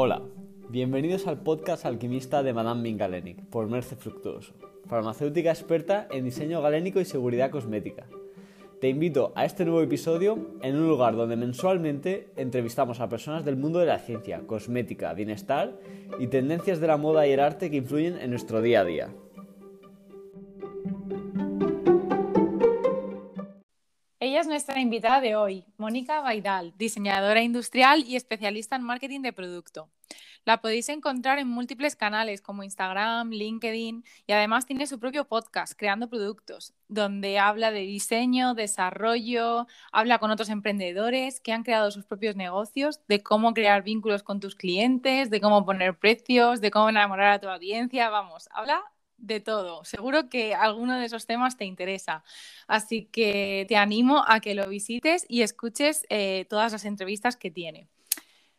Hola, bienvenidos al podcast alquimista de Madame Min Galenic por Merce Fructuoso, farmacéutica experta en diseño galénico y seguridad cosmética. Te invito a este nuevo episodio en un lugar donde mensualmente entrevistamos a personas del mundo de la ciencia, cosmética, bienestar y tendencias de la moda y el arte que influyen en nuestro día a día. Nuestra invitada de hoy, Mónica Baidal, diseñadora industrial y especialista en marketing de producto. La podéis encontrar en múltiples canales como Instagram, LinkedIn y además tiene su propio podcast, Creando Productos, donde habla de diseño, desarrollo, habla con otros emprendedores que han creado sus propios negocios, de cómo crear vínculos con tus clientes, de cómo poner precios, de cómo enamorar a tu audiencia, vamos, habla de todo. Seguro que alguno de esos temas te interesa. Así que te animo a que lo visites y escuches eh, todas las entrevistas que tiene.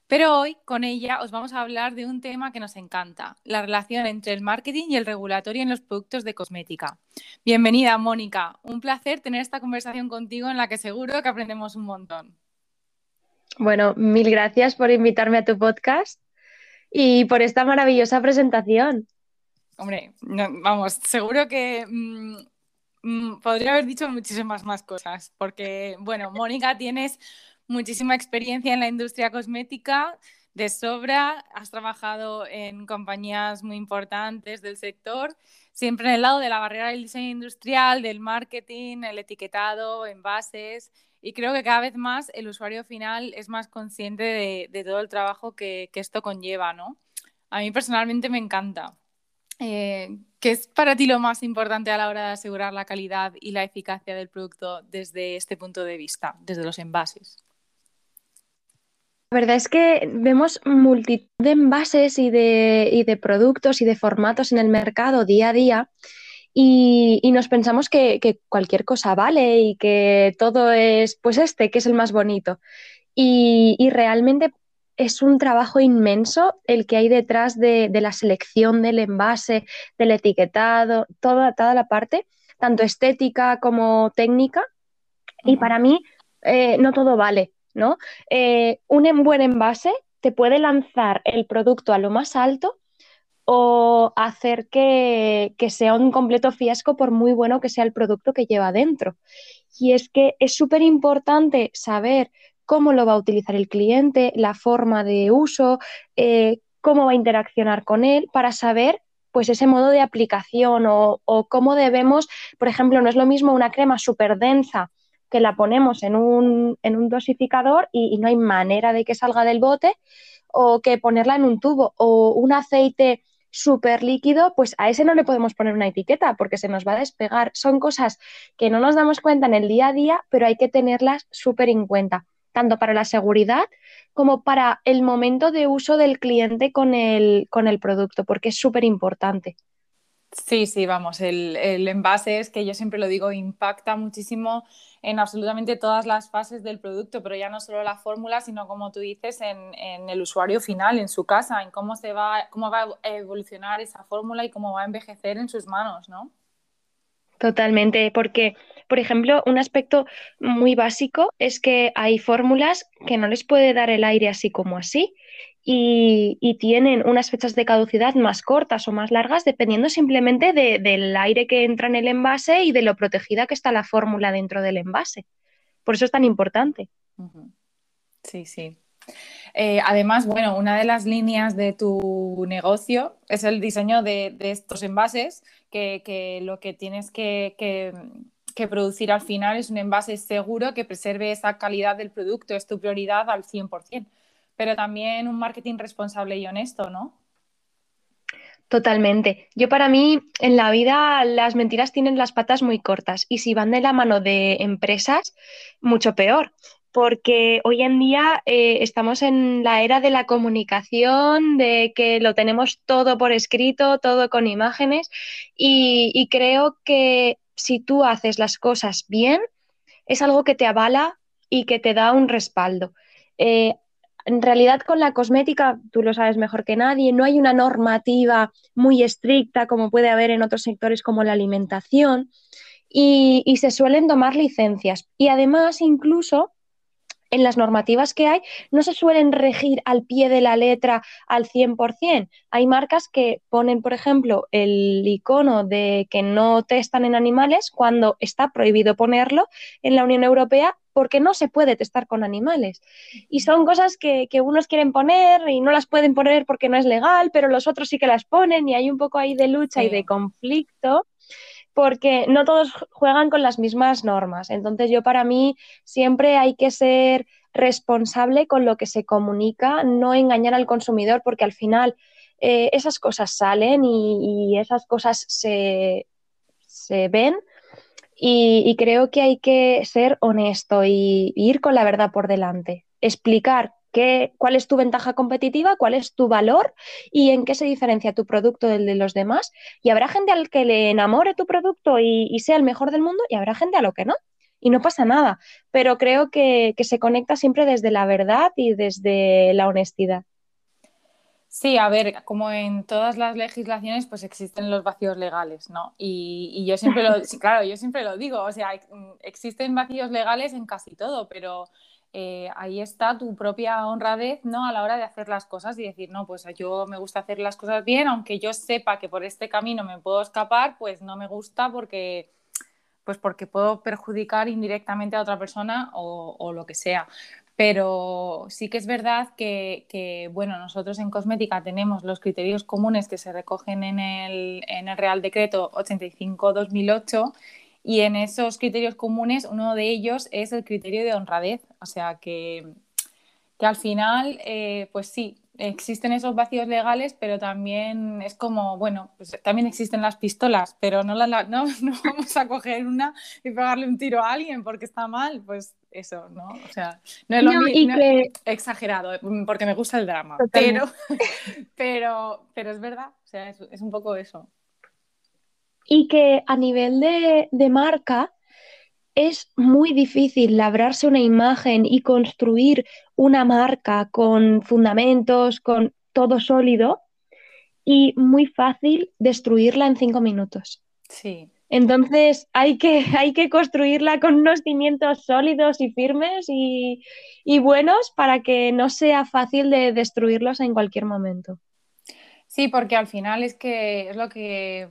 Pero hoy con ella os vamos a hablar de un tema que nos encanta, la relación entre el marketing y el regulatorio en los productos de cosmética. Bienvenida, Mónica. Un placer tener esta conversación contigo en la que seguro que aprendemos un montón. Bueno, mil gracias por invitarme a tu podcast y por esta maravillosa presentación. Hombre, vamos, seguro que mm, mm, podría haber dicho muchísimas más cosas, porque, bueno, Mónica, tienes muchísima experiencia en la industria cosmética de sobra, has trabajado en compañías muy importantes del sector, siempre en el lado de la barrera del diseño industrial, del marketing, el etiquetado, envases, y creo que cada vez más el usuario final es más consciente de, todo el trabajo que, que esto conlleva, ¿no? A mí personalmente me encanta. Eh, ¿Qué es para ti lo más importante a la hora de asegurar la calidad y la eficacia del producto desde este punto de vista, desde los envases? La verdad es que vemos multitud de envases y de, productos y de formatos en el mercado día a día y, nos pensamos que, cualquier cosa vale y que todo es pues este, que es el más bonito. Y, y realmente es un trabajo inmenso el que hay detrás de, la selección del envase, del etiquetado, toda, toda la parte, tanto estética como técnica. Y para mí, eh, no todo vale, ¿no? Eh, un buen envase te puede lanzar el producto a lo más alto o hacer que, que, sea un completo fiasco por muy bueno que sea el producto que lleva dentro. Y es que es súper importante saber cómo lo va a utilizar el cliente, la forma de uso, eh, cómo va a interaccionar con él, para saber pues ese modo de aplicación o, cómo debemos, por ejemplo, no es lo mismo una crema súper densa que la ponemos en un, dosificador y, no hay manera de que salga del bote, o que ponerla en un tubo, o un aceite súper líquido, pues a ese no le podemos poner una etiqueta porque se nos va a despegar. Son cosas que no nos damos cuenta en el día a día, pero hay que tenerlas súper en cuenta tanto para la seguridad como para el momento de uso del cliente con el, con el producto, porque es súper importante. Sí, sí, vamos, el, envase es que yo siempre lo digo, impacta muchísimo en absolutamente todas las fases del producto, pero ya no solo la fórmula, sino como tú dices, en, en, el usuario final, en su casa, en cómo, se va, cómo va a evolucionar esa fórmula y cómo va a envejecer en sus manos, ¿no? Totalmente, porque, por ejemplo, un aspecto muy básico es que hay fórmulas que no les puede dar el aire así como así y, tienen unas fechas de caducidad más cortas o más largas dependiendo simplemente del aire que entra en el envase y de lo protegida que está la fórmula dentro del envase. Por eso es tan importante. Sí, sí. Eh, además, bueno, una de las líneas de tu negocio es el diseño de, estos envases, que, lo que tienes que, producir al final es un envase seguro que preserve esa calidad del producto, es tu prioridad al 100%, pero también un marketing responsable y honesto, ¿no? Totalmente. Yo para mí en la vida las mentiras tienen las patas muy cortas y si van de la mano de empresas, mucho peor porque hoy en día eh, estamos en la era de la comunicación, de que lo tenemos todo por escrito, todo con imágenes, y, creo que si tú haces las cosas bien, es algo que te avala y que te da un respaldo. Eh, en realidad con la cosmética, tú lo sabes mejor que nadie, no hay una normativa muy estricta como puede haber en otros sectores como la alimentación y, y se suelen tomar licencias. Y además incluso en las normativas que hay no se suelen regir al pie de la letra al 100%. Hay marcas que ponen, por ejemplo, el icono de que no testan en animales cuando está prohibido ponerlo en la Unión Europea porque no se puede testar con animales. Y son cosas que, unos quieren poner y no las pueden poner porque no es legal, pero los otros sí que las ponen y hay un poco ahí de lucha y de conflicto porque no todos juegan con las mismas normas. Entonces yo para mí siempre hay que ser responsable con lo que se comunica, no engañar al consumidor, porque al final eh, esas cosas salen y, esas cosas se, ven. Y, creo que hay que ser honesto y ir con la verdad por delante. Explicar qué, cuál es tu ventaja competitiva, cuál es tu valor y en qué se diferencia tu producto del de los demás. Y habrá gente al que le enamore tu producto y, sea el mejor del mundo y habrá gente a lo que no. Y no pasa nada, pero creo que, se conecta siempre desde la verdad y desde la honestidad. Sí, a ver, como en todas las legislaciones, pues existen los vacíos legales, ¿no? Y, y yo siempre lo, claro, yo siempre lo digo, o sea, existen vacíos legales en casi todo, pero eh, ahí está tu propia honradez ¿no? a la hora de hacer las cosas y decir, no, pues yo me gusta hacer las cosas bien, aunque yo sepa que por este camino me puedo escapar, pues no me gusta porque, pues porque puedo perjudicar indirectamente a otra persona o, lo que sea. Pero sí que es verdad que, que, bueno, nosotros en cosmética tenemos los criterios comunes que se recogen en el, en el Real Decreto 85-2008 y en esos criterios comunes, uno de ellos es el criterio de honradez. O sea que, que al final, eh, pues sí, existen esos vacíos legales, pero también es como, bueno, pues también existen las pistolas, pero no, la, no, no, vamos a coger una y pegarle un tiro a alguien porque está mal, pues eso, ¿no? O sea, no es lo mismo, exagerado, porque me gusta el drama, pero, pero, pero es verdad, o sea, es un poco eso y que a nivel de, marca es muy difícil labrarse una imagen y construir una marca con fundamentos, con todo sólido y muy fácil destruirla en cinco minutos. Sí. Entonces hay que, hay que construirla con unos cimientos sólidos y firmes y, y buenos para que no sea fácil de destruirlos en cualquier momento. Sí, porque al final es que es lo que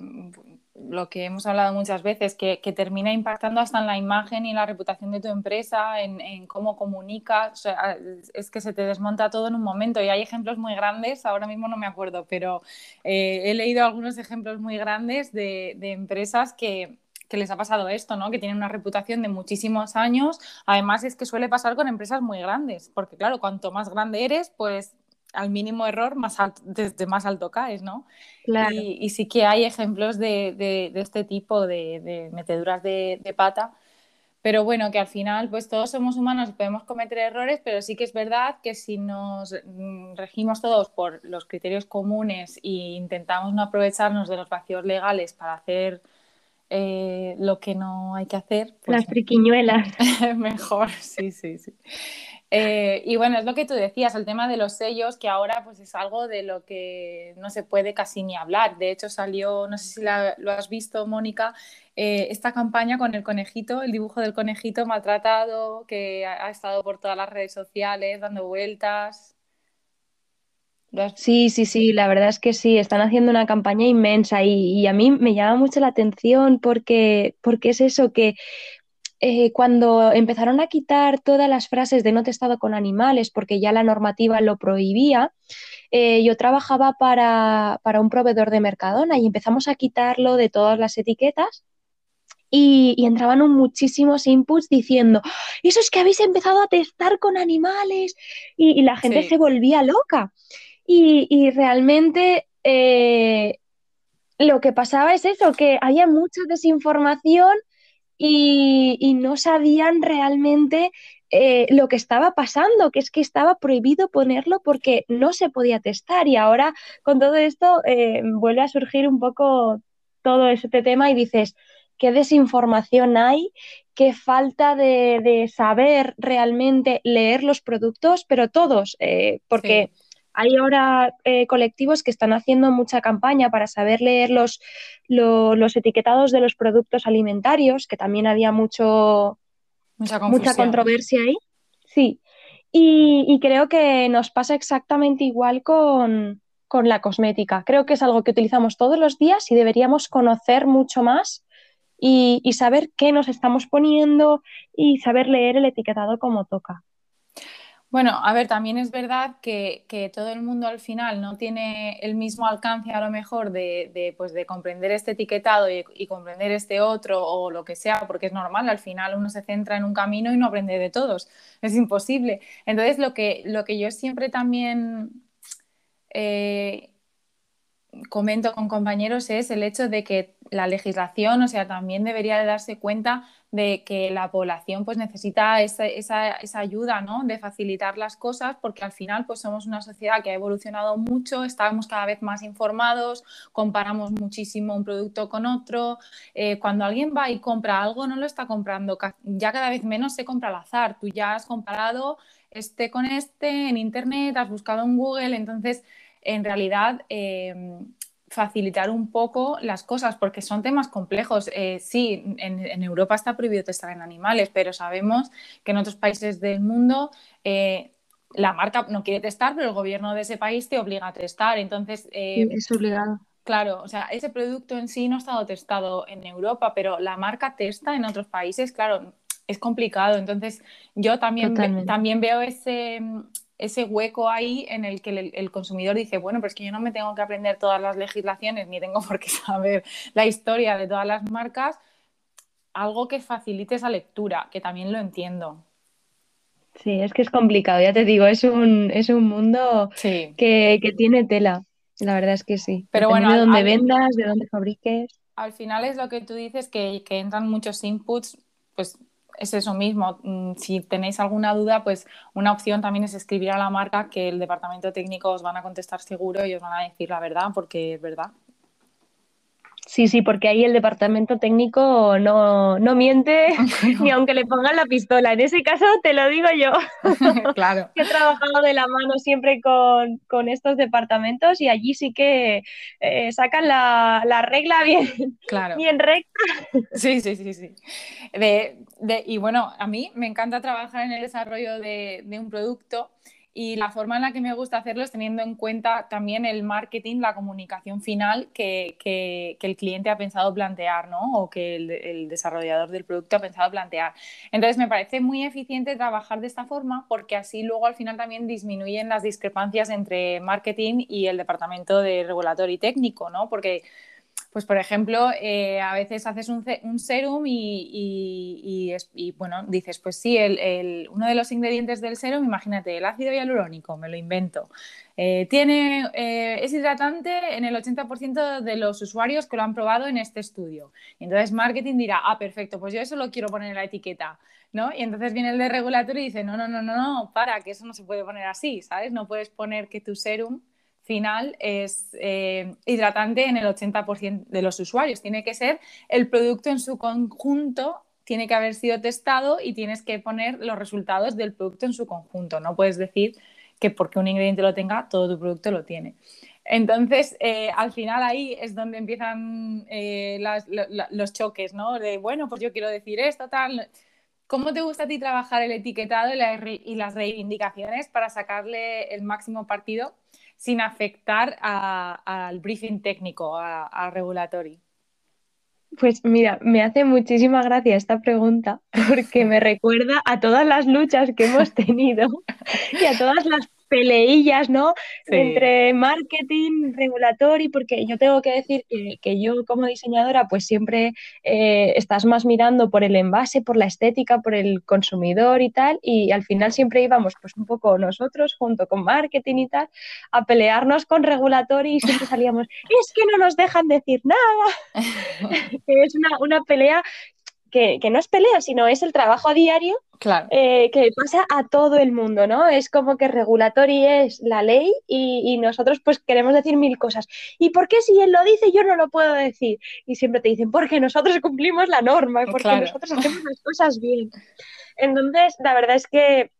lo que hemos hablado muchas veces, que, termina impactando hasta en la imagen y la reputación de tu empresa, en, cómo comunicas, es que se te desmonta todo en un momento y hay ejemplos muy grandes, ahora mismo no me acuerdo, pero eh, he leído algunos ejemplos muy grandes de, empresas que, que les ha pasado esto, ¿no? Que tienen una reputación de muchísimos años. Además, es que suele pasar con empresas muy grandes, porque claro, cuanto más grande eres, pues al mínimo error, más alto, desde más alto caes, ¿no? Y, sí que hay ejemplos de, este tipo de, meteduras de, pata, pero bueno, que al final, pues todos somos humanos y podemos cometer errores, pero sí que es verdad que si nos mm, regimos todos por los criterios comunes e intentamos no aprovecharnos de los vacíos legales para hacer eh, lo que no hay que hacer. Pues, Las friquiñuelas. mejor, sí, sí, sí. Eh, y bueno, es lo que tú decías, el tema de los sellos, que ahora pues es algo de lo que no se puede casi ni hablar. De hecho, salió, no sé si lo has visto, Mónica, eh, esta campaña con el conejito, el dibujo del conejito maltratado, que ha, estado por todas las redes sociales dando vueltas. Sí, sí, sí, la verdad es que sí, están haciendo una campaña inmensa y, y, a mí me llama mucho la atención porque, porque es eso, que eh, cuando empezaron a quitar todas las frases de no testado con animales, porque ya la normativa lo prohibía, eh, yo trabajaba para, un proveedor de Mercadona y empezamos a quitarlo de todas las etiquetas. Y, entraban muchísimos inputs diciendo, eso es que habéis empezado a testar con animales y, la gente se volvía loca. Y, realmente eh, lo que pasaba es eso, que había mucha desinformación y, no sabían realmente eh, lo que estaba pasando, que es que estaba prohibido ponerlo porque no se podía testar. Y ahora con todo esto eh, vuelve a surgir un poco todo este tema y dices, ¿qué desinformación hay? ¿Qué falta de, saber realmente leer los productos? Pero todos, eh, porque... Hay ahora eh, colectivos que están haciendo mucha campaña para saber leer los, los etiquetados de los productos alimentarios, que también había mucho, mucha, controversia ahí. Sí, Y, creo que nos pasa exactamente igual con, la cosmética. Creo que es algo que utilizamos todos los días y deberíamos conocer mucho más y, y saber qué nos estamos poniendo y saber leer el etiquetado como toca. Bueno, a ver, también es verdad que, todo el mundo al final no tiene el mismo alcance a lo mejor de, pues de comprender este etiquetado y, comprender este otro o lo que sea, porque es normal, al final uno se centra en un camino y no aprende de todos, es imposible. Entonces, lo que, lo que yo siempre también eh, comento con compañeros es el hecho de que la legislación, o sea, también debería de darse cuenta de que la población pues necesita esa, esa, ayuda, ¿no? De facilitar las cosas porque al final pues somos una sociedad que ha evolucionado mucho, estamos cada vez más informados, comparamos muchísimo un producto con otro. Eh, cuando alguien va y compra algo, no lo está comprando, ya cada vez menos se compra al azar. Tú ya has comparado este con este en internet, has buscado en Google, entonces en realidad... Eh, facilitar un poco las cosas, porque son temas complejos. Eh, sí, en, Europa está prohibido testar en animales, pero sabemos que en otros países del mundo eh, la marca no quiere testar, pero el gobierno de ese país te obliga a testar. Entonces, eh, es obligado. Claro, o sea, ese producto en sí no ha estado testado en Europa, pero la marca testa en otros países, claro, es complicado. Entonces, yo también, también veo ese, ese hueco ahí en el que el, consumidor dice, bueno, pero es que yo no me tengo que aprender todas las legislaciones ni tengo por qué saber la historia de todas las marcas, algo que facilite esa lectura, que también lo entiendo. Sí, es que es complicado, ya te digo, es un, es un mundo que, tiene tela, la verdad es que sí. Pero bueno, de dónde vendas, de dónde fabriques. Al final es lo que tú dices, que, que entran muchos inputs, pues es eso mismo. Mm, si tenéis alguna duda, pues una opción también es escribir a la marca que el departamento técnico os van a contestar seguro y os van a decir la verdad, porque es verdad. Sí, sí, porque ahí el departamento técnico no, miente ni aunque le pongan la pistola. En ese caso te lo digo yo. claro. He trabajado de la mano siempre con, estos departamentos y allí sí que eh, sacan la, regla bien, claro. bien recta. Sí, sí, sí, sí. y bueno, a mí me encanta trabajar en el desarrollo de, de un producto y la forma en la que me gusta hacerlo es teniendo en cuenta también el marketing, la comunicación final que, que, el cliente ha pensado plantear, ¿no? O que el, el, desarrollador del producto ha pensado plantear. Entonces, me parece muy eficiente trabajar de esta forma porque así luego al final también disminuyen las discrepancias entre marketing y el departamento de regulatorio y técnico, ¿no? Porque pues por ejemplo, eh, a veces haces un, serum y, bueno, dices, pues sí, uno de los ingredientes del serum, imagínate, el ácido hialurónico, me lo invento. Eh, tiene, eh, es hidratante en el 80% de los usuarios que lo han probado en este estudio. Y entonces marketing dirá, ah, perfecto, pues yo eso lo quiero poner en la etiqueta. ¿No? Y entonces viene el de regulatorio y dice, no, no, no, no, no, para, que eso no se puede poner así, ¿sabes? No puedes poner que tu serum final es eh, hidratante en el 80% de los usuarios. Tiene que ser el producto en su conjunto, tiene que haber sido testado y tienes que poner los resultados del producto en su conjunto. No puedes decir que porque un ingrediente lo tenga, todo tu producto lo tiene. Entonces, eh, al final ahí es donde empiezan eh, los choques, ¿no? De, bueno, pues yo quiero decir esto, tal. ¿Cómo te gusta a ti trabajar el etiquetado y las reivindicaciones para sacarle el máximo partido sin afectar al briefing técnico, al regulatory? Pues mira, me hace muchísima gracia esta pregunta porque me recuerda a todas las luchas que hemos tenido y a todas las peleillas, ¿no? Entre marketing, regulatory, porque yo tengo que decir que, yo como diseñadora pues siempre eh, estás más mirando por el envase, por la estética, por el consumidor y tal, y al final siempre íbamos pues un poco nosotros junto con marketing y tal a pelearnos con regulatory y siempre salíamos, es que no nos dejan decir nada, es una, una pelea que, no es pelea, sino es el trabajo a diario eh, que pasa a todo el mundo, ¿no? Es como que regulatory es la ley y, nosotros pues queremos decir mil cosas. ¿Y por qué si él lo dice yo no lo puedo decir? Y siempre te dicen, porque nosotros cumplimos la norma, porque nosotros hacemos las cosas bien. Entonces, la verdad es que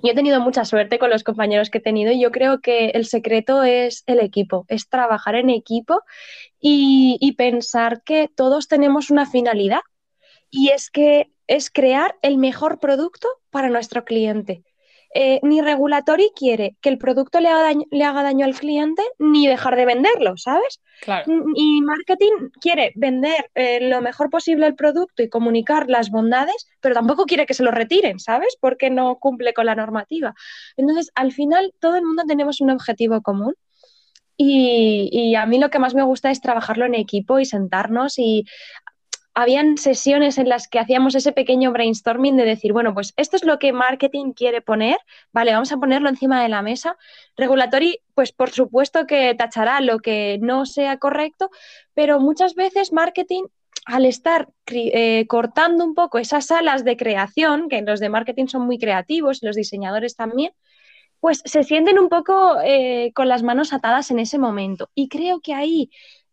yo he tenido mucha suerte con los compañeros que he tenido y yo creo que el secreto es el equipo, es trabajar en equipo y pensar que todos tenemos una finalidad y es que es crear el mejor producto para nuestro cliente. eh, ni regulatory quiere que el producto le haga, daño, al cliente ni dejar de venderlo, ¿sabes? Y marketing quiere vender eh, lo mejor posible el producto y comunicar las bondades, pero tampoco quiere que se lo retiren, ¿sabes? Porque no cumple con la normativa. Entonces, al final, todo el mundo tenemos un objetivo común. Y, y, a mí lo que más me gusta es trabajarlo en equipo y sentarnos y habían sesiones en las que hacíamos ese pequeño brainstorming de decir, bueno, pues esto es lo que marketing quiere poner, vale, vamos a ponerlo encima de la mesa. Regulatory, pues por supuesto que tachará lo que no sea correcto, pero muchas veces marketing al estar eh, cortando un poco esas alas de creación, que los de marketing son muy creativos, los diseñadores también, pues se sienten un poco eh, con las manos atadas en ese momento. Y creo que ahí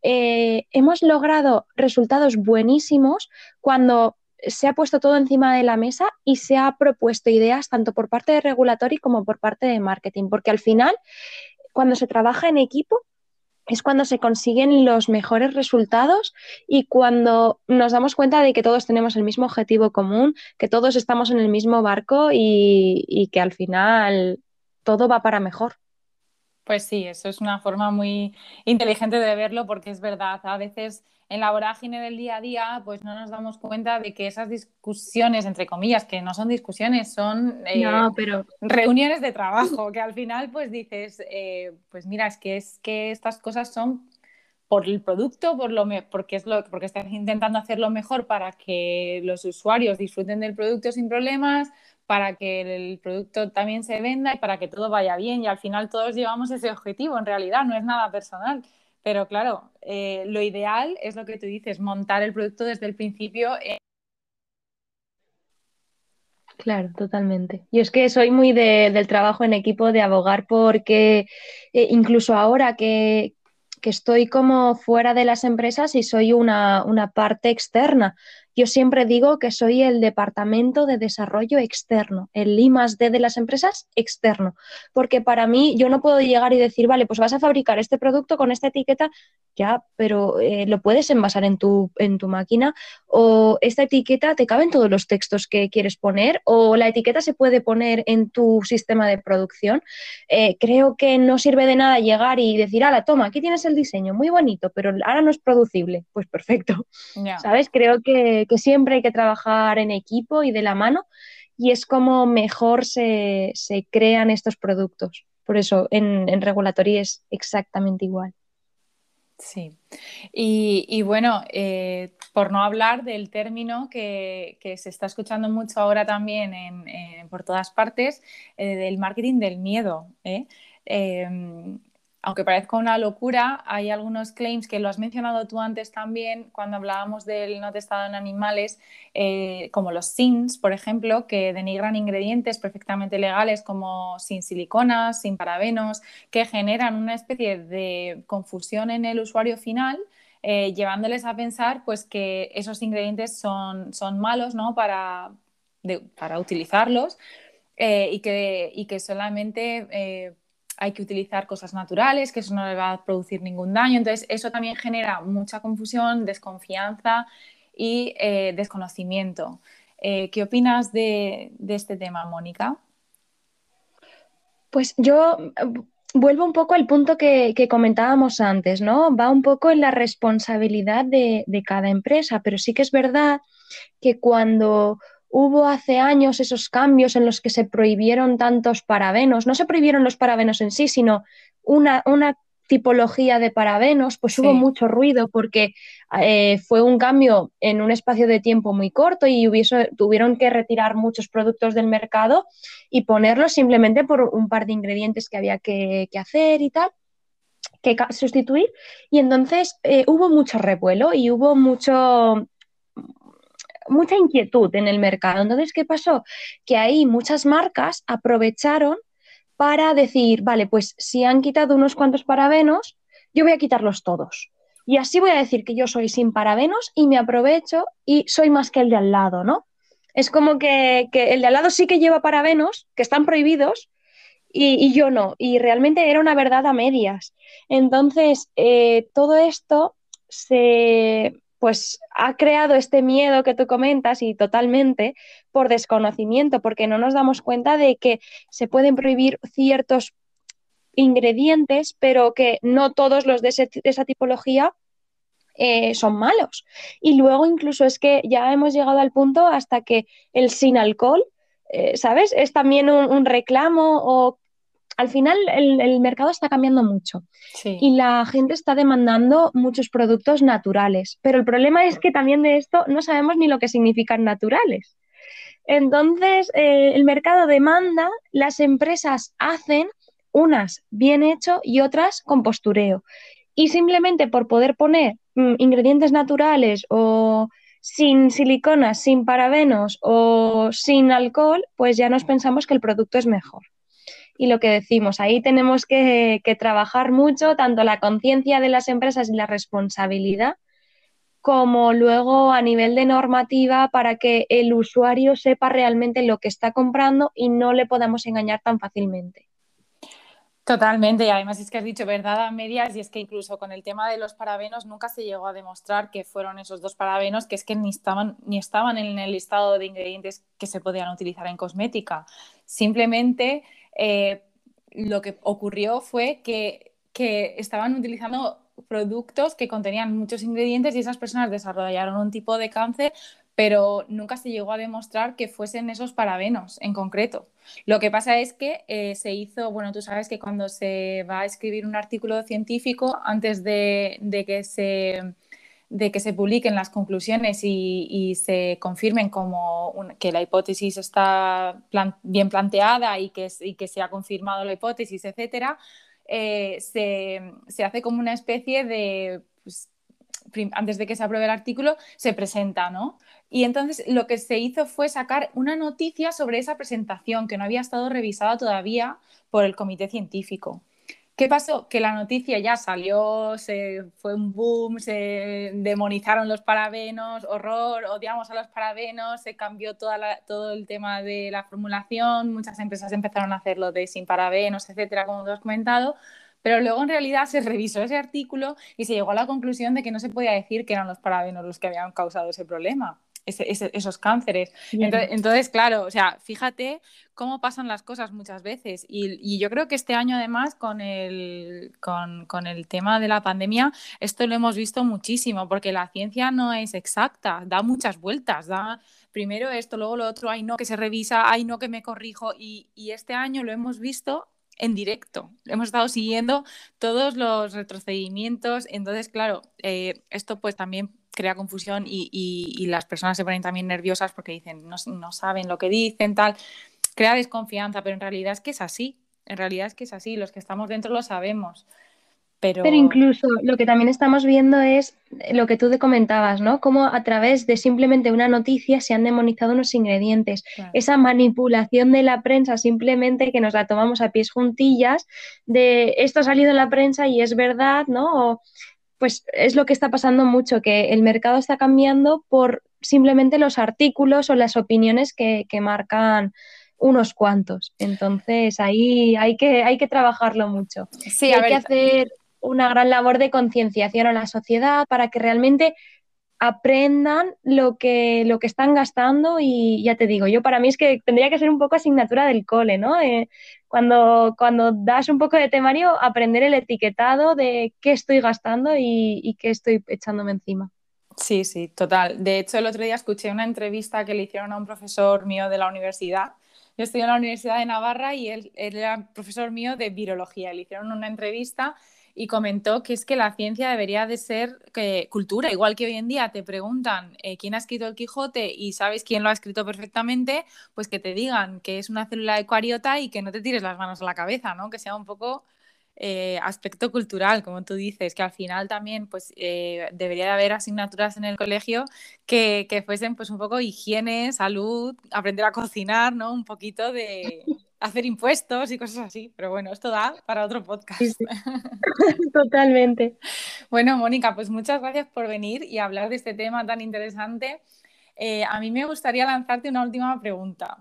eh, hemos logrado resultados buenísimos cuando se ha puesto todo encima de la mesa y se ha propuesto ideas tanto por parte de regulatory como por parte de marketing, porque al final, cuando se trabaja en equipo, es cuando se consiguen los mejores resultados y cuando nos damos cuenta de que todos tenemos el mismo objetivo común, que todos estamos en el mismo barco y que al final todo va para mejor. Pues sí, eso es una forma muy inteligente de verlo porque es verdad, a veces en la vorágine del día a día pues no nos damos cuenta de que esas discusiones, entre comillas, que no son discusiones, son eh, pero... reuniones de trabajo, que al final pues dices, eh, pues mira, es que, es que estas cosas son por el producto, por lo porque, es lo, porque estás intentando hacerlo mejor para que los usuarios disfruten del producto sin problemas, para que el producto también se venda y para que todo vaya bien. Y al final todos llevamos ese objetivo, en realidad, no es nada personal. Pero claro, eh, lo ideal es lo que tú dices, montar el producto desde el principio. Claro, totalmente. Y es que soy muy del trabajo en equipo, de abogar porque eh, incluso ahora que, que, estoy como fuera de las empresas y soy una, una parte externa, yo siempre digo que soy el departamento de desarrollo externo, el I más D de las empresas externo, porque para mí yo no puedo llegar y decir, vale, pues vas a fabricar este producto con esta etiqueta, ya, pero eh, lo puedes envasar en tu, en tu máquina o esta etiqueta te caben todos los textos que quieres poner o la etiqueta se puede poner en tu sistema de producción. Eh, creo que no sirve de nada llegar y decir, ala, toma, aquí tienes el diseño, muy bonito, pero ahora no es producible. Pues perfecto. ¿Sabes? Creo que que siempre hay que trabajar en equipo y de la mano y es como mejor se, crean estos productos. Por eso en, en es exactamente igual. Sí. Y, bueno, eh, por no hablar del término que, se está escuchando mucho ahora también por todas partes, eh, del marketing del miedo. ¿eh? Aunque parezca una locura, hay algunos claims que lo has mencionado tú antes también cuando hablábamos del no testado en animales, eh, como los SINs, por ejemplo, que denigran ingredientes perfectamente legales como sin siliconas, sin parabenos, que generan una especie de confusión en el usuario final. Eh, llevándoles a pensar pues, que esos ingredientes son, son malos ¿no? para, para utilizarlos eh, y, que, y, que, solamente hay que utilizar cosas naturales, que eso no le va a producir ningún daño. Entonces, eso también genera mucha confusión, desconfianza y eh, desconocimiento. Eh, ¿Qué opinas de, este tema, Mónica? Pues yo eh, vuelvo un poco al punto que, comentábamos antes, ¿no? Va un poco en la responsabilidad de cada empresa, pero sí que es verdad que cuando hubo hace años esos cambios en los que se prohibieron tantos parabenos. No se prohibieron los parabenos en sí, sino una, una tipología de parabenos, pues hubo mucho ruido porque eh, fue un cambio en un espacio de tiempo muy corto y tuvieron que retirar muchos productos del mercado y ponerlos simplemente por un par de ingredientes que había que, hacer y tal que sustituir y entonces eh, hubo mucho revuelo y hubo mucho mucha inquietud en el mercado. Entonces, ¿qué pasó? Que ahí muchas marcas aprovecharon para decir, vale, pues si han quitado unos cuantos parabenos, yo voy a quitarlos todos. Y así voy a decir que yo soy sin parabenos y me aprovecho y soy más que el de al lado, ¿no? Es como que, el de al lado sí que lleva parabenos, que están prohibidos, y, yo no. Y realmente era una verdad a medias. Entonces, eh, todo esto se, pues ha creado este miedo que tú comentas y totalmente, por desconocimiento, porque no nos damos cuenta de que se pueden prohibir ciertos ingredientes, pero que no todos los de, esa tipología eh, son malos. Y luego incluso es que ya hemos llegado al punto hasta que el sin alcohol, eh, ¿sabes? Es también un, reclamo o al final el, mercado está cambiando mucho y la gente está demandando muchos productos naturales, pero el problema es que también de esto no sabemos ni lo que significan naturales. Entonces, eh, el mercado demanda, las empresas hacen unas bien hecho y otras con postureo. Y simplemente por poder poner mm, ingredientes naturales o sin siliconas, sin parabenos o sin alcohol, pues ya nos pensamos que el producto es mejor. Y lo que decimos, ahí tenemos que, trabajar mucho, tanto la conciencia de las empresas y la responsabilidad, como luego a nivel de normativa para que el usuario sepa realmente lo que está comprando y no le podamos engañar tan fácilmente. Totalmente, y además es que has dicho verdad a medias y es que incluso con el tema de los parabenos nunca se llegó a demostrar que fueron esos dos parabenos que es que ni estaban, ni estaban en el listado de ingredientes que se podían utilizar en cosmética. Simplemente eh, lo que ocurrió fue que, que estaban utilizando productos que contenían muchos ingredientes y esas personas desarrollaron un tipo de cáncer pero nunca se llegó a demostrar que fuesen esos parabenos en concreto. Lo que pasa es que eh, se hizo, bueno, tú sabes que cuando se va a escribir un artículo científico, antes de, que se de que se publiquen las conclusiones y, se confirmen como que la hipótesis está bien planteada y que, se ha confirmado la hipótesis, etcétera, eh, se, hace como una especie de pues, antes de que se apruebe el artículo, se presenta, ¿no? Y entonces lo que se hizo fue sacar una noticia sobre esa presentación que no había estado revisada todavía por el comité científico. ¿Qué pasó? Que la noticia ya salió, se fue un boom, se demonizaron los parabenos, horror, odiamos a los parabenos, se cambió todo el tema de la formulación, muchas empresas empezaron a hacerlo de sin parabenos, etcétera, como tú has comentado, pero luego en realidad se revisó ese artículo y se llegó a la conclusión de que no se podía decir que eran los parabenos los que habían causado ese problema. Esos cánceres. Entonces, claro, o sea, fíjate cómo pasan las cosas muchas veces. Y, yo creo que este año, además, con el, con, con, el tema de la pandemia, esto lo hemos visto muchísimo, porque la ciencia no es exacta, da muchas vueltas, da primero esto, luego lo otro, ay no, que se revisa, ay no, que me corrijo. Y, y este año lo hemos visto en directo. Hemos estado siguiendo todos los retrocedimientos. Entonces, claro, eh, esto pues también crea confusión y, las personas se ponen también nerviosas porque dicen, no, no saben lo que dicen, tal. Crea desconfianza, pero en realidad es que es así. En realidad es que es así. Los que estamos dentro lo sabemos. Pero... incluso lo que también estamos viendo es lo que tú te comentabas, ¿no? Cómo a través de simplemente una noticia se han demonizado unos ingredientes. Esa manipulación de la prensa simplemente que nos la tomamos a pies juntillas de esto ha salido en la prensa y es verdad, ¿no? Pues es lo que está pasando mucho, que el mercado está cambiando por simplemente los artículos o las opiniones que, marcan unos cuantos. Entonces ahí hay que, hay que trabajarlo mucho. Sí, hay que hacer una gran labor de concienciación a la sociedad para que realmente aprendan lo que, lo que están gastando y ya te digo, yo para mí es que tendría que ser un poco asignatura del cole, ¿no? Eh, cuando, cuando das un poco de temario, aprender el etiquetado de qué estoy gastando y, y qué estoy echándome encima. Sí, sí, total. De hecho, el otro día escuché una entrevista que le hicieron a un profesor mío de la universidad. Yo estoy en la Universidad de Navarra y él, él era profesor mío de virología. Le hicieron una entrevista y comentó que es que la ciencia debería de ser cultura, igual que hoy en día te preguntan eh, quién ha escrito el Quijote y sabes quién lo ha escrito perfectamente, pues que te digan que es una célula eucariota y que no te tires las manos a la cabeza, ¿no? Que sea un poco eh, aspecto cultural, como tú dices, que al final también pues eh, debería de haber asignaturas en el colegio que, que, fuesen pues un poco higiene, salud, aprender a cocinar, ¿no? Un poquito de, hacer impuestos y cosas así. Pero bueno, esto da para otro podcast. Totalmente. Bueno, Mónica, pues muchas gracias por venir y hablar de este tema tan interesante. Eh, a mí me gustaría lanzarte una última pregunta.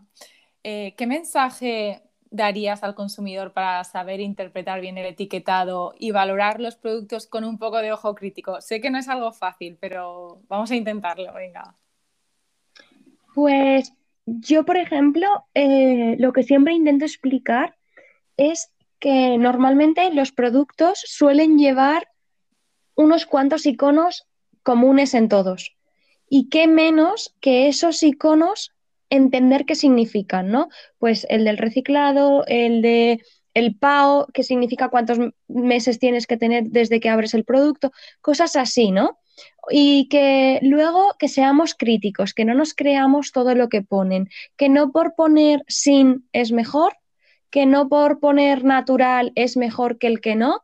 Eh, ¿Qué mensaje darías al consumidor para saber interpretar bien el etiquetado y valorar los productos con un poco de ojo crítico? Sé que no es algo fácil, pero vamos a intentarlo, venga. Pues yo, por ejemplo, eh, lo que siempre intento explicar es que normalmente los productos suelen llevar unos cuantos iconos comunes en todos. Y qué menos que esos iconos entender qué significan, ¿no? Pues el del reciclado, el de el PAO, que significa cuántos meses tienes que tener desde que abres el producto, cosas así, ¿no? Y que luego que seamos críticos, que no nos creamos todo lo que ponen, que no por poner sin es mejor, que no por poner natural es mejor que el que no,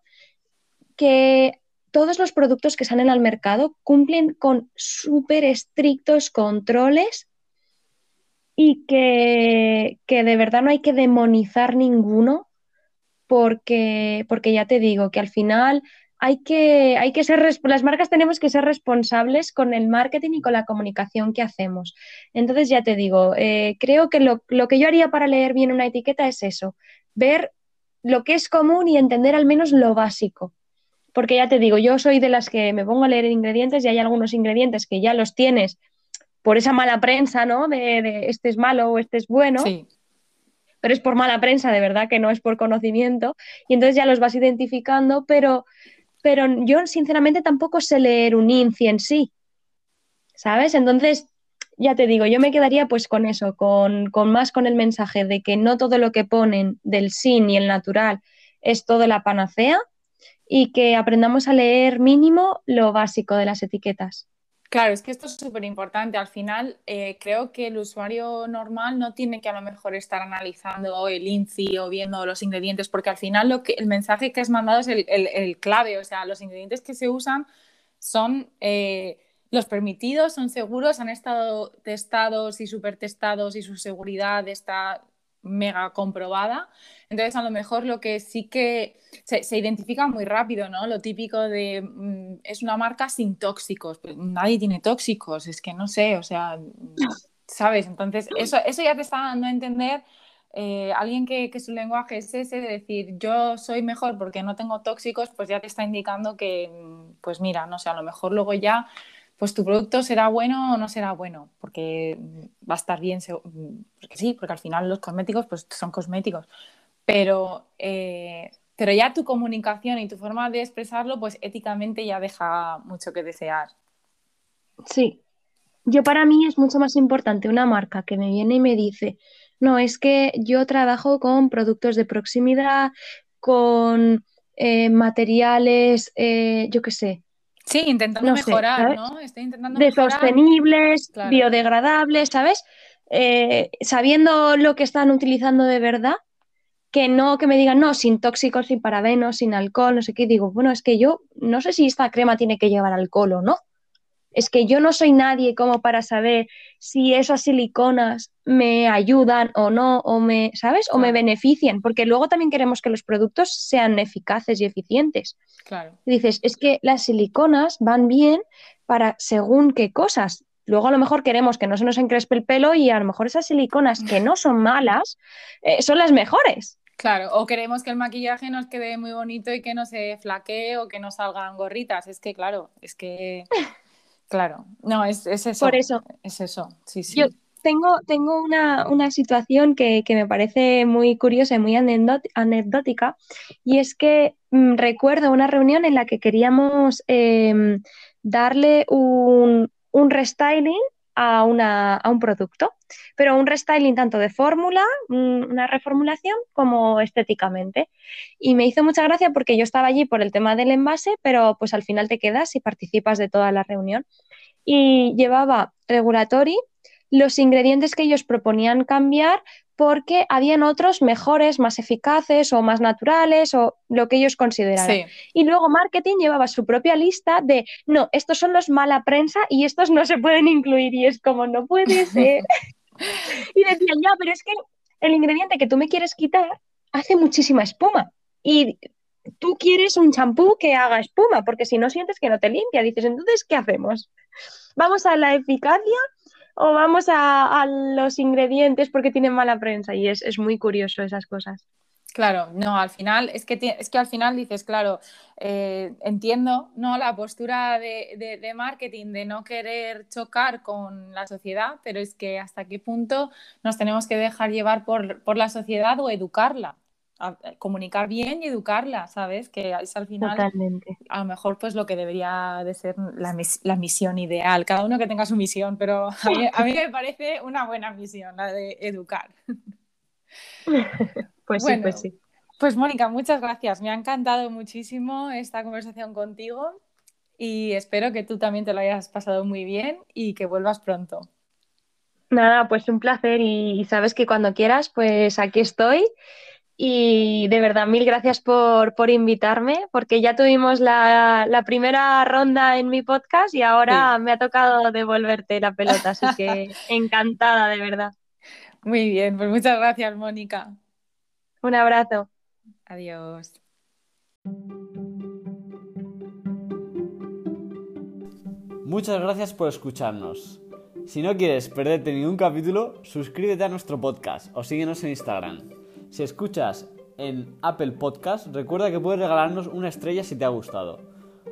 que todos los productos que salen al mercado cumplen con súper estrictos controles y que, que, de verdad no hay que demonizar ninguno porque, porque ya te digo que al final hay que, hay que ser, las marcas tenemos que ser responsables con el marketing y con la comunicación que hacemos. Entonces, ya te digo, eh, creo que lo, lo, que yo haría para leer bien una etiqueta es eso, ver lo que es común y entender al menos lo básico. Porque ya te digo, yo soy de las que me pongo a leer ingredientes y hay algunos ingredientes que ya los tienes por esa mala prensa, ¿no? De, de este es malo o este es bueno. Sí pero es por mala prensa, de verdad, que no es por conocimiento, y entonces ya los vas identificando, pero pero yo sinceramente tampoco sé leer un INCI en sí, ¿sabes? Entonces, ya te digo, yo me quedaría pues con eso, con, más con el mensaje de que no todo lo que ponen del SIN y el natural es todo la panacea y que aprendamos a leer mínimo lo básico de las etiquetas. Claro, es que esto es súper importante. Al final, eh, creo que el usuario normal no tiene que a lo mejor estar analizando el INCI o viendo los ingredientes, porque al final lo que, el mensaje que has mandado es el, clave. O sea, los ingredientes que se usan son eh, los permitidos, son seguros, han estado testados y super testados y su seguridad está mega comprobada. Entonces, a lo mejor lo que sí que se, identifica muy rápido, ¿no? Lo típico de mm, es una marca sin tóxicos. Pues nadie tiene tóxicos, es que no sé, o sea, ¿sabes? Entonces, eso, eso ya te está dando a entender eh, alguien que, que, su lenguaje es ese de decir yo soy mejor porque no tengo tóxicos, pues ya te está indicando que, mm, pues mira, no sé, a lo mejor luego ya pues tu producto será bueno o no será bueno, porque va a estar bien, porque sí, porque al final los cosméticos pues son cosméticos, pero, eh, pero ya tu comunicación y tu forma de expresarlo pues éticamente ya deja mucho que desear. Sí, yo para mí es mucho más importante una marca que me viene y me dice, no, es que yo trabajo con productos de proximidad, con eh, materiales, eh, yo qué sé, Sí, intentando mejorar, ¿no? Estoy intentando de sostenibles, biodegradables, ¿sabes? Eh, sabiendo lo que están utilizando de verdad, que no que me digan, no, sin tóxicos, sin parabenos, sin alcohol, no sé qué. Digo, bueno, es que yo no sé si esta crema tiene que llevar alcohol o no. Es que yo no soy nadie como para saber si esas siliconas me ayudan o no, o me, ¿sabes? O me benefician, porque luego también queremos que los productos sean eficaces y eficientes. Claro. dices, es que las siliconas van bien para según qué cosas. Luego a lo mejor queremos que no se nos encrespe el pelo y a lo mejor esas siliconas que no son malas eh, son las mejores. Claro, o queremos que el maquillaje nos quede muy bonito y que no se flaquee o que no salgan gorritas. Es que, claro, es que Claro, no, es, eso. Por eso. Es eso, sí, sí. Yo tengo, tengo una, situación que, me parece muy curiosa y muy anecdótica, y es que mm, recuerdo una reunión en la que queríamos em, darle un, un restyling a, una, a, un producto, pero un restyling tanto de fórmula, una reformulación, como estéticamente. Y me hizo mucha gracia porque yo estaba allí por el tema del envase, pero pues al final te quedas y participas de toda la reunión. Y llevaba regulatory los ingredientes que ellos proponían cambiar porque habían otros mejores, más eficaces o más naturales o lo que ellos consideraran. Y luego marketing llevaba su propia lista de, no, estos son los mala prensa y estos no se pueden incluir y es como, no puede ser. y decían, ya, pero es que el ingrediente que tú me quieres quitar hace muchísima espuma y tú quieres un champú que haga espuma porque si no sientes que no te limpia. Dices, entonces, ¿qué hacemos? ¿Vamos a la eficacia o vamos a, los ingredientes porque tienen mala prensa y es, muy curioso esas cosas. Claro, no, al final, es que, es que al final dices, claro, eh, entiendo ¿no? la postura de, de, marketing de no querer chocar con la sociedad, pero es que hasta qué punto nos tenemos que dejar llevar por, por la sociedad o educarla comunicar bien y educarla, ¿sabes? Que es al final Totalmente. a lo mejor pues lo que debería de ser la, la, misión ideal. Cada uno que tenga su misión, pero a mí, me parece una buena misión, la de educar. Pues sí, pues sí. Pues Mónica, muchas gracias. Me ha encantado muchísimo esta conversación contigo y espero que tú también te lo hayas pasado muy bien y que vuelvas pronto. Nada, pues un placer y sabes que cuando quieras, pues aquí estoy y de verdad, mil gracias por, invitarme, porque ya tuvimos la, primera ronda en mi podcast y ahora me ha tocado devolverte la pelota, así que encantada, de verdad. Muy bien, pues muchas gracias, Mónica. Un abrazo. Adiós. Muchas gracias por escucharnos. Si no quieres perderte ningún capítulo, suscríbete a nuestro podcast o síguenos en Instagram. Si escuchas en Apple Podcast, recuerda que puedes regalarnos una estrella si te ha gustado.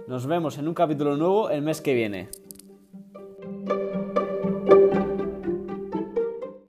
Nos vemos en un capítulo nuevo el mes que viene.